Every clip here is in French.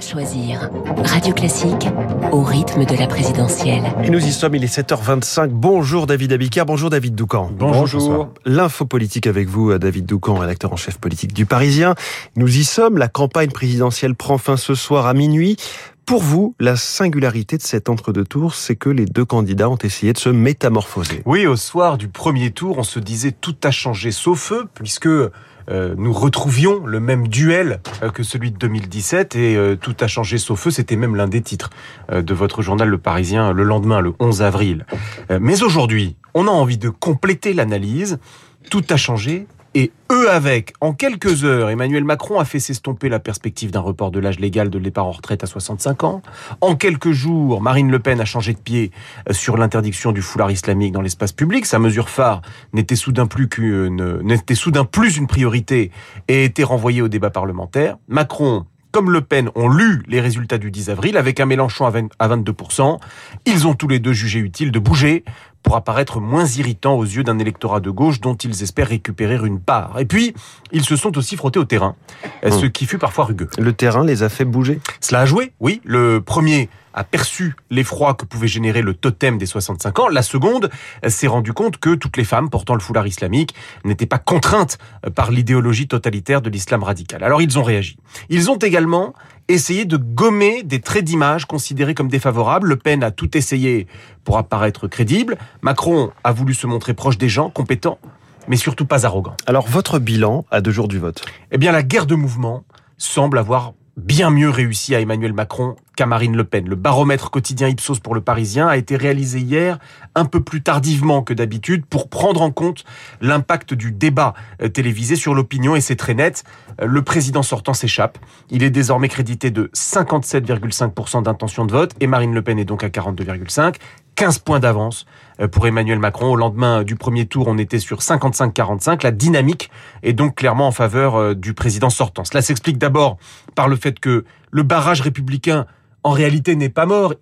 Choisir. Radio Classique au rythme de la présidentielle. Et nous y sommes, il est 7h25. Bonjour David Abiker, bonjour David Doucan. Bonjour. L'info politique avec vous, David Doucan, rédacteur en chef politique du Parisien. Nous y sommes, la campagne présidentielle prend fin ce soir à minuit. Pour vous, la singularité de cet entre-deux tours, c'est que les deux candidats ont essayé de se métamorphoser. Oui, au soir du premier tour, on se disait tout a changé sauf feu, puisque euh, nous retrouvions le même duel euh, que celui de 2017 et euh, tout a changé sauf feu, c'était même l'un des titres de votre journal Le Parisien le lendemain, le 11 avril. mais aujourd'hui, on a envie de compléter l'analyse. Tout a changé et eux avec. En quelques heures, Emmanuel Macron a fait s'estomper la perspective d'un report de l'âge légal de départ en retraite à 65 ans. En quelques jours, Marine Le Pen a changé de pied euh, sur l'interdiction du foulard islamique dans l'espace public. Sa mesure phare n'était soudain plus qu'une, n'était soudain plus une priorité et était renvoyée au débat parlementaire. Macron comme Le Pen ont lu les résultats du 10 avril avec un Mélenchon à 22%. Ils ont tous les deux jugé utile de bouger pour apparaître moins irritant aux yeux d'un électorat de gauche dont ils espèrent récupérer une part. Et puis, ils se sont aussi frottés au terrain, hmm. ce qui fut parfois rugueux. Le terrain les a fait bouger? Cela a joué, oui. Le premier a perçu l'effroi que pouvait générer le totem des 65 ans. La seconde s'est rendu compte que toutes les femmes portant le foulard islamique n'étaient pas contraintes par l'idéologie totalitaire de l'islam radical. Alors ils ont réagi. Ils ont également essayé de gommer des traits d'image considérés comme défavorables. Le Pen a tout essayé pour apparaître crédible. Macron a voulu se montrer proche des gens, compétent, mais surtout pas arrogant. Alors votre bilan à deux jours du vote? Eh bien la guerre de mouvement semble avoir bien mieux réussi à Emmanuel Macron qu'à Marine Le Pen. Le baromètre quotidien Ipsos pour le Parisien a été réalisé hier un peu plus tardivement que d'habitude pour prendre en compte l'impact du débat euh, télévisé sur l'opinion et c'est très net. Euh, le président sortant s'échappe. Il est désormais crédité de 57,5% d'intention de vote et Marine Le Pen est donc à 42,5%. 15 points d'avance euh, pour Emmanuel Macron. Au lendemain du premier tour, on était sur 55-45. La dynamique est donc clairement en faveur euh, du président sortant. Cela s'explique d'abord par le fait que le barrage républicain, en réalité, n'est pas mort.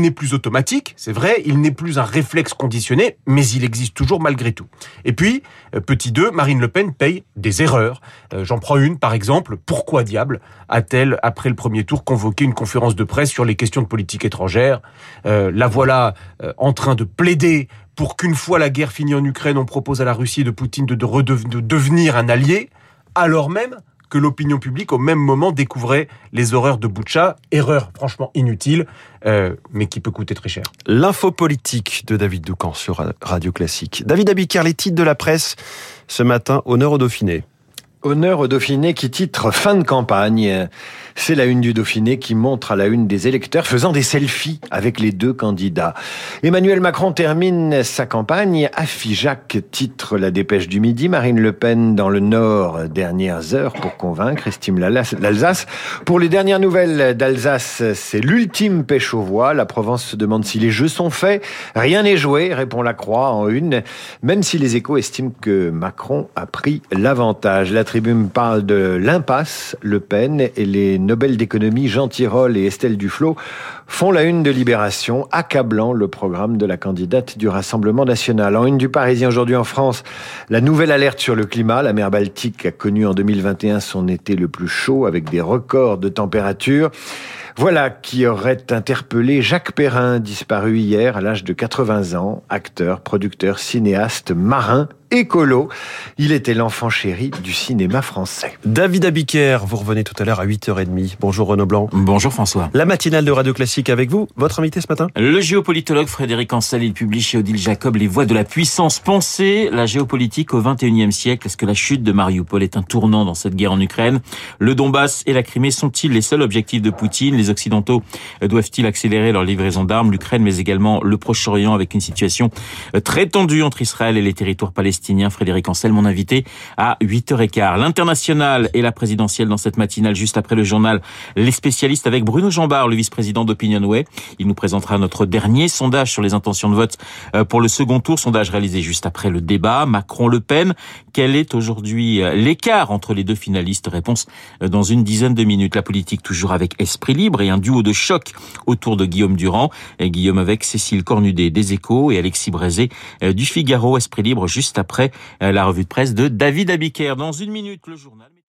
N'est plus automatique, c'est vrai, il n'est plus un réflexe conditionné, mais il existe toujours malgré tout. Et puis, euh, petit 2, Marine Le Pen paye des erreurs. Euh, j'en prends une, par exemple, pourquoi diable a-t-elle, après le premier tour, convoqué une conférence de presse sur les questions de politique étrangère euh, La voilà en train de plaider pour qu'une fois la guerre finie en Ukraine, on propose à la Russie et de Poutine de, de devenir un allié, alors même que l'opinion publique au même moment découvrait les horreurs de Boucha, erreur franchement inutile, euh, mais qui peut coûter très cher. L'info politique de David Doucan sur Radio Classique. David Abiker, les titres de la presse ce matin, honneur au Dauphiné. Honneur au Dauphiné qui titre Fin de campagne. C'est la une du Dauphiné qui montre à la une des électeurs faisant des selfies avec les deux candidats. Emmanuel Macron termine sa campagne. à titre la dépêche du midi. Marine Le Pen dans le Nord, dernières heures pour convaincre, estime l'Alsace. Pour les dernières nouvelles d'Alsace, c'est l'ultime pêche aux voix. La Provence se demande si les jeux sont faits. Rien n'est joué, répond la Croix en une, même si les échos estiment que Macron a pris l'avantage. La tribune parle de l'impasse, Le Pen et les Nobel d'économie Jean Tirole et Estelle Duflot font la une de Libération, accablant le programme de la candidate du Rassemblement national. En une du Parisien aujourd'hui en France, la nouvelle alerte sur le climat. La mer Baltique a connu en 2021 son été le plus chaud avec des records de température. Voilà qui aurait interpellé Jacques Perrin, disparu hier à l'âge de 80 ans, acteur, producteur, cinéaste, marin écolo. Il était l'enfant chéri du cinéma français. David Abiker, vous revenez tout à l'heure à 8h30. Bonjour Renaud Blanc. Bonjour François. La matinale de Radio Classique avec vous. Votre invité ce matin Le géopolitologue Frédéric Ansel, il publie chez Odile Jacob Les voies de la puissance. Pensée, la géopolitique au 21e siècle. Est-ce que la chute de Mariupol est un tournant dans cette guerre en Ukraine? Le Donbass et la Crimée sont-ils les seuls objectifs de Poutine? Les Occidentaux doivent-ils accélérer leur livraison d'armes? L'Ukraine, mais également le Proche-Orient avec une situation très tendue entre Israël et les territoires palestiniens Frédéric Ancel, mon invité à 8h15. L'international et la présidentielle dans cette matinale, juste après le journal Les spécialistes avec Bruno Jambard, le vice-président d'Opinionway. Il nous présentera notre dernier sondage sur les intentions de vote euh, pour le second tour, sondage réalisé juste après le débat. Macron-Le Pen, quel est aujourd'hui euh, l'écart entre les deux finalistes? Réponse euh, dans une dizaine de minutes. La politique toujours avec Esprit Libre et un duo de choc autour de Guillaume Durand. Guillaume avec Cécile Cornudet des Échos et Alexis Brézé du Figaro. Esprit Libre juste après après euh, la revue de presse de David Abiker. Dans une minute, le journal.